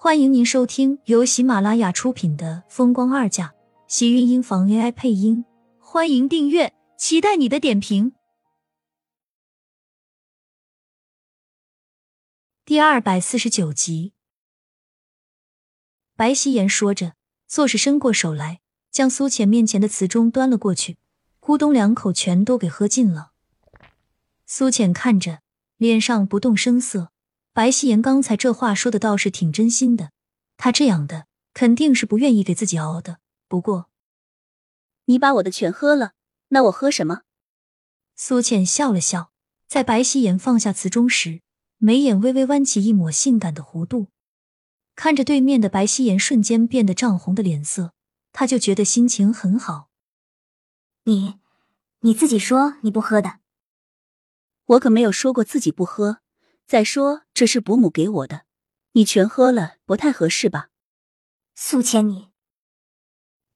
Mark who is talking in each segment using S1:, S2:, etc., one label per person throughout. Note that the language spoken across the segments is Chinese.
S1: 欢迎您收听由喜马拉雅出品的《风光二嫁》，喜运音房 AI 配音。欢迎订阅，期待你的点评。第二百四十九集，白希言说着，做事伸过手来，将苏浅面前的瓷盅端了过去，咕咚两口全都给喝尽了。苏浅看着，脸上不动声色。白希言刚才这话说的倒是挺真心的，他这样的肯定是不愿意给自己熬的。不过，
S2: 你把我的全喝了，那我喝什么？
S1: 苏倩笑了笑，在白希言放下瓷盅时，眉眼微微弯起一抹性感的弧度，看着对面的白希言瞬间变得涨红的脸色，他就觉得心情很好。
S3: 你，你自己说你不喝的，
S2: 我可没有说过自己不喝。再说，这是伯母给我的，你全喝了不太合适吧？
S3: 苏千，你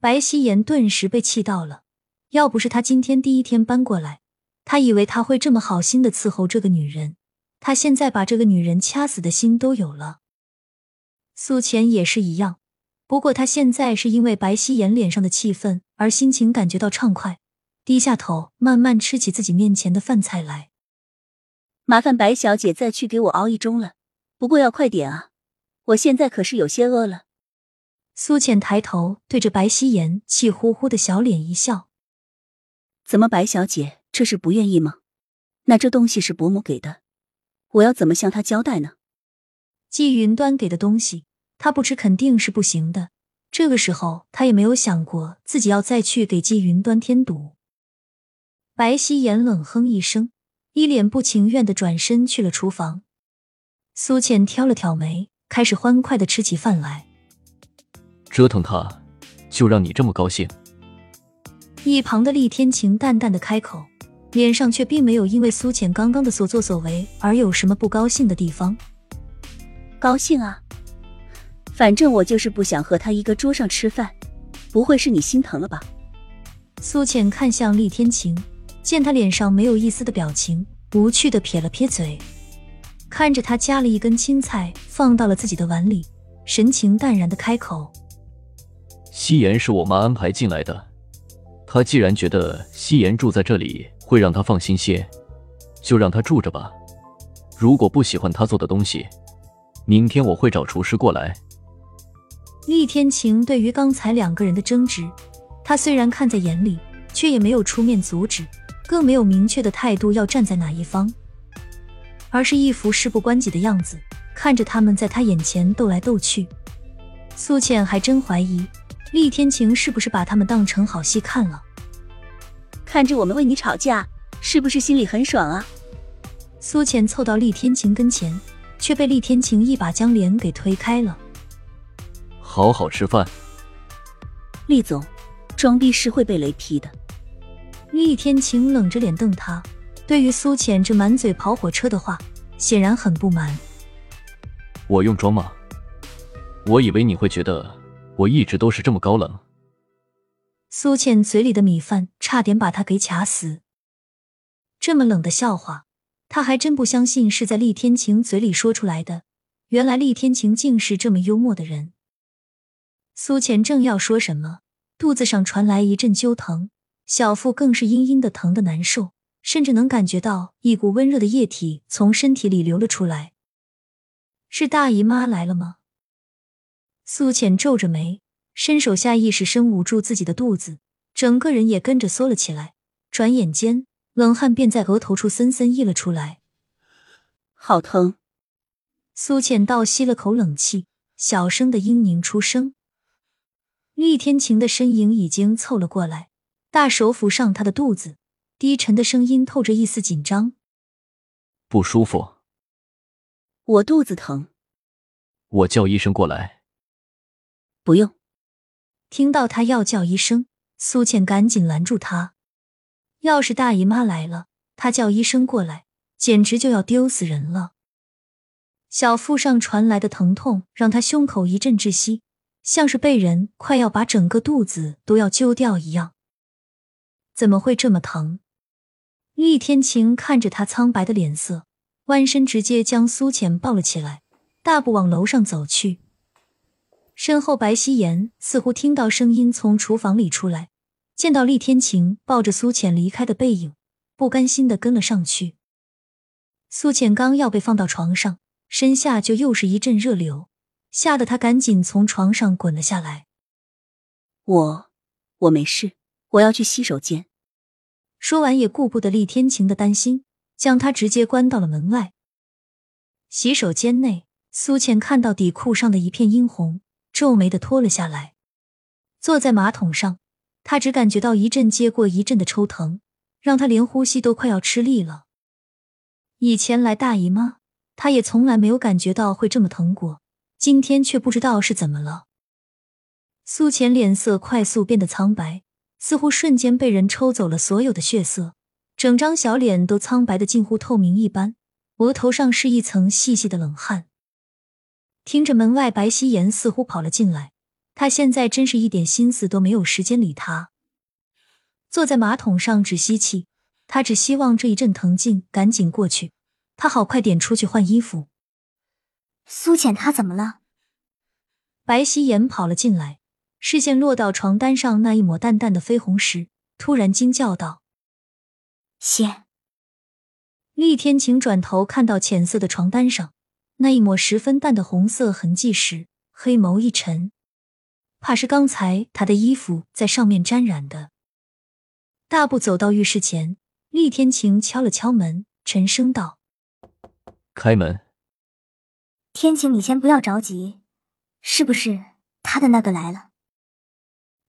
S1: 白希言顿时被气到了。要不是他今天第一天搬过来，他以为他会这么好心的伺候这个女人，他现在把这个女人掐死的心都有了。苏浅也是一样，不过他现在是因为白希言脸上的气愤而心情感觉到畅快，低下头慢慢吃起自己面前的饭菜来。
S2: 麻烦白小姐再去给我熬一盅了，不过要快点啊！我现在可是有些饿了。
S1: 苏浅抬头对着白希言气呼呼的小脸一笑：“
S2: 怎么，白小姐这是不愿意吗？那这东西是伯母给的，我要怎么向她交代呢？”
S1: 季云端给的东西，他不吃肯定是不行的。这个时候，他也没有想过自己要再去给季云端添堵。白希言冷哼一声。一脸不情愿的转身去了厨房，苏倩挑了挑眉，开始欢快的吃起饭来。
S4: 折腾他，就让你这么高兴？
S1: 一旁的厉天晴淡淡的开口，脸上却并没有因为苏浅刚刚的所作所为而有什么不高兴的地方。
S2: 高兴啊，反正我就是不想和他一个桌上吃饭，不会是你心疼了吧？
S1: 苏浅看向厉天晴。见他脸上没有一丝的表情，无趣的撇了撇嘴，看着他夹了一根青菜放到了自己的碗里，神情淡然的开口：“
S4: 夕颜是我妈安排进来的，她既然觉得夕颜住在这里会让她放心些，就让她住着吧。如果不喜欢她做的东西，明天我会找厨师过来。”
S1: 厉天晴对于刚才两个人的争执，他虽然看在眼里，却也没有出面阻止。更没有明确的态度要站在哪一方，而是一副事不关己的样子，看着他们在他眼前斗来斗去。苏浅还真怀疑厉天晴是不是把他们当成好戏看了。
S2: 看着我们为你吵架，是不是心里很爽啊？
S1: 苏浅凑到厉天晴跟前，却被厉天晴一把将脸给推开了。
S4: 好好吃饭，
S2: 厉总，装逼是会被雷劈的。
S1: 厉天晴冷着脸瞪他，对于苏浅这满嘴跑火车的话，显然很不满。
S4: 我用装吗？我以为你会觉得我一直都是这么高冷。
S1: 苏倩嘴里的米饭差点把他给卡死。这么冷的笑话，他还真不相信是在厉天晴嘴里说出来的。原来厉天晴竟是这么幽默的人。苏浅正要说什么，肚子上传来一阵揪疼。小腹更是阴阴的疼的难受，甚至能感觉到一股温热的液体从身体里流了出来。是大姨妈来了吗？苏浅皱着眉，伸手下意识深捂住自己的肚子，整个人也跟着缩了起来。转眼间，冷汗便在额头处森森溢了出来。
S2: 好疼！
S1: 苏浅倒吸了口冷气，小声的嘤咛出声。厉天晴的身影已经凑了过来。大手抚上他的肚子，低沉的声音透着一丝紧张。
S4: 不舒服，
S2: 我肚子疼。
S4: 我叫医生过来。
S2: 不用。
S1: 听到他要叫医生，苏倩赶紧拦住他。要是大姨妈来了，他叫医生过来，简直就要丢死人了。小腹上传来的疼痛让他胸口一阵窒息，像是被人快要把整个肚子都要揪掉一样。怎么会这么疼？厉天晴看着他苍白的脸色，弯身直接将苏浅抱了起来，大步往楼上走去。身后白希言似乎听到声音从厨房里出来，见到厉天晴抱着苏浅离开的背影，不甘心的跟了上去。苏浅刚要被放到床上，身下就又是一阵热流，吓得他赶紧从床上滚了下来。
S2: 我我没事，我要去洗手间。
S1: 说完也顾不得厉天晴的担心，将他直接关到了门外。洗手间内，苏浅看到底裤上的一片殷红，皱眉的脱了下来，坐在马桶上，他只感觉到一阵接过一阵的抽疼，让他连呼吸都快要吃力了。以前来大姨妈，她也从来没有感觉到会这么疼过，今天却不知道是怎么了。苏浅脸色快速变得苍白，似乎瞬间被人抽走了所有的血色，整张小脸都苍白的近乎透明一般，额头上是一层细细的冷汗。听着门外白希言似乎跑了进来，他现在真是一点心思都没有时间理他，坐在马桶上只吸气。他只希望这一阵疼劲赶紧过去，他好快点出去换衣服。
S3: 苏浅，她怎么了？
S1: 白希言跑了进来，视线落到床单上那一抹淡淡的绯红时，突然惊叫道：“
S3: 显！”
S1: 厉天晴转头看到浅色的床单上那一抹十分淡的红色痕迹时，黑眸一沉，怕是刚才他的衣服在上面沾染的。大步走到浴室前。厉天晴敲了敲门，沉声道：“
S4: 开门。”
S3: 天晴，你先不要着急，是不是他的那个来了？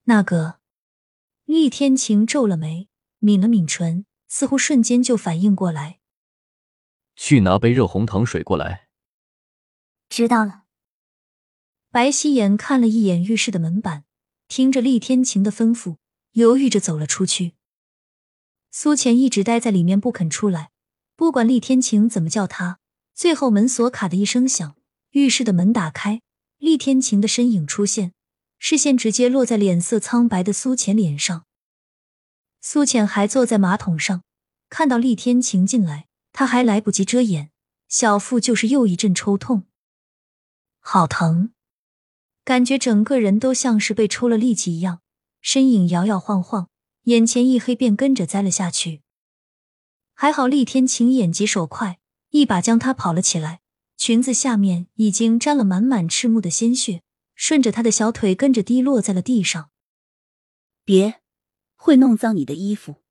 S1: 那个？厉天晴皱了眉，抿了抿唇，似乎瞬间就反应过来。
S4: 去拿杯热红糖水过来。
S3: 知道了。
S1: 白希言看了一眼浴室的门板，听着厉天晴的吩咐，犹豫着走了出去。苏浅一直待在里面不肯出来，不管厉天晴怎么叫他，最后门锁卡的一声响，浴室的门打开，厉天晴的身影出现，视线直接落在脸色苍白的苏浅脸上。苏浅还坐在马桶上，看到厉天晴进来，他还来不及遮掩，小腹就是又一阵抽痛，好疼，感觉整个人都像是被抽了力气一样，身影摇摇晃晃。眼前一黑，便跟着栽了下去。还好厉天晴眼疾手快，一把将他跑了起来。裙子下面已经沾了满满赤木的鲜血，顺着他的小腿跟着滴落在了地上。
S2: 别，会弄脏你的衣服。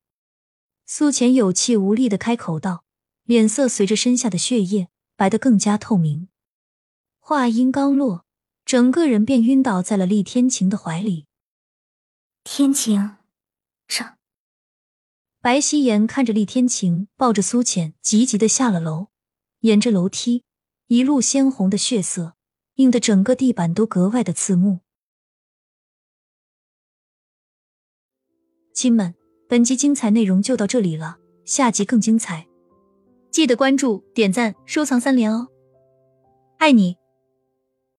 S1: 苏浅有气无力的开口道，脸色随着身下的血液白得更加透明。话音刚落，整个人便晕倒在了厉天晴的怀里。
S3: 天晴。上，
S1: 白希言看着厉天晴抱着苏浅急急的下了楼，沿着楼梯，一路鲜红的血色映的整个地板都格外的刺目。亲们，本集精彩内容就到这里了，下集更精彩，记得关注、点赞、收藏三连哦，爱你！